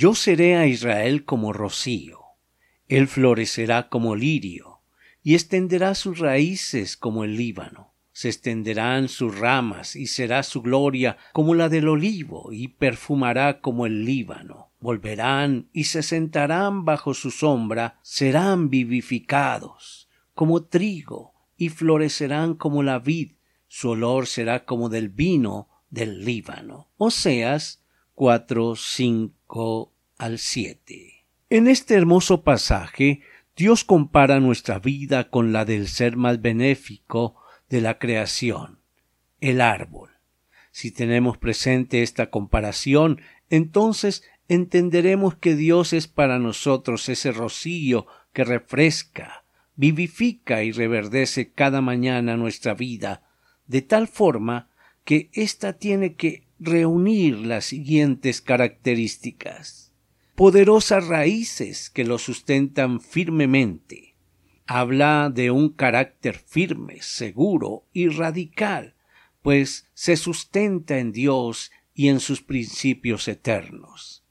Yo seré a Israel como rocío, él florecerá como lirio, y extenderá sus raíces como el Líbano. Se extenderán sus ramas, y será su gloria como la del olivo, y perfumará como el Líbano. Volverán y se sentarán bajo su sombra, serán vivificados como trigo, y florecerán como la vid, su olor será como del vino del Líbano. Oseas 4, 5 al 7. En este hermoso pasaje, Dios compara nuestra vida con la del ser más benéfico de la creación, el árbol. Si tenemos presente esta comparación, entonces entenderemos que Dios es para nosotros ese rocío que refresca, vivifica y reverdece cada mañana nuestra vida, de tal forma que ésta tiene que reunir las siguientes características. Poderosas raíces que lo sustentan firmemente. Habla de un carácter firme, seguro y radical, pues se sustenta en Dios y en sus principios eternos.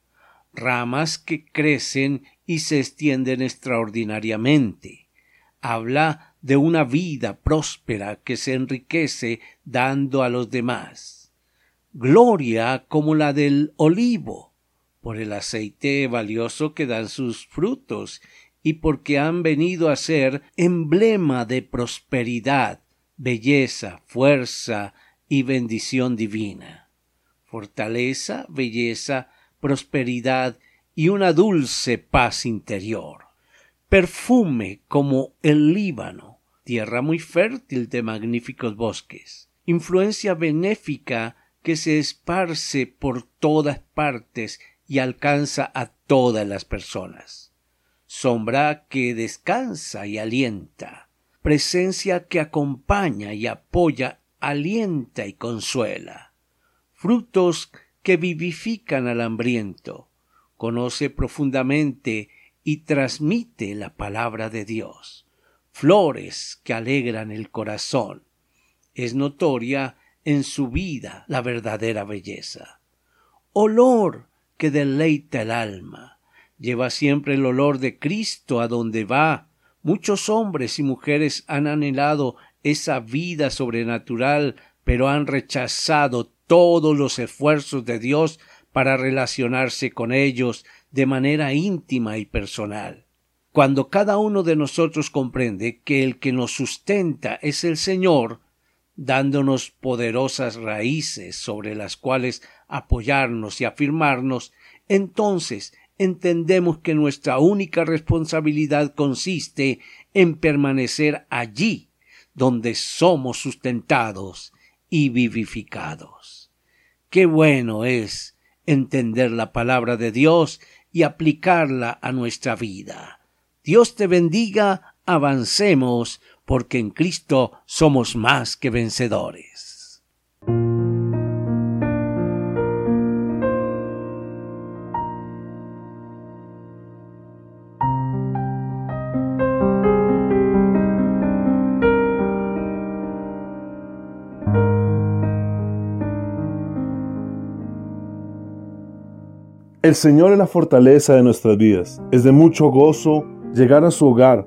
Ramas que crecen y se extienden extraordinariamente. Habla de una vida próspera que se enriquece dando a los demás gloria como la del olivo, por el aceite valioso que dan sus frutos, y porque han venido a ser emblema de prosperidad, belleza, fuerza y bendición divina. Fortaleza, belleza, prosperidad y una dulce paz interior. Perfume como el Líbano, tierra muy fértil de magníficos bosques. Influencia benéfica que se esparce por todas partes y alcanza a todas las personas. Sombra que descansa y alienta. Presencia que acompaña y apoya, alienta y consuela. Frutos que vivifican al hambriento. Conoce profundamente y transmite la palabra de Dios. Flores que alegran el corazón. Es notoria en su vida la verdadera belleza. Olor que deleita el alma. Lleva siempre el olor de Cristo a donde va. Muchos hombres y mujeres han anhelado esa vida sobrenatural, pero han rechazado todos los esfuerzos de Dios para relacionarse con ellos de manera íntima y personal. Cuando cada uno de nosotros comprende que el que nos sustenta es el Señor, dándonos poderosas raíces sobre las cuales apoyarnos y afirmarnos, entonces entendemos que nuestra única responsabilidad consiste en permanecer allí donde somos sustentados y vivificados. Qué bueno es entender la palabra de Dios y aplicarla a nuestra vida. Dios te bendiga, avancemos porque en Cristo somos más que vencedores. El Señor es la fortaleza de nuestras vidas. Es de mucho gozo llegar a su hogar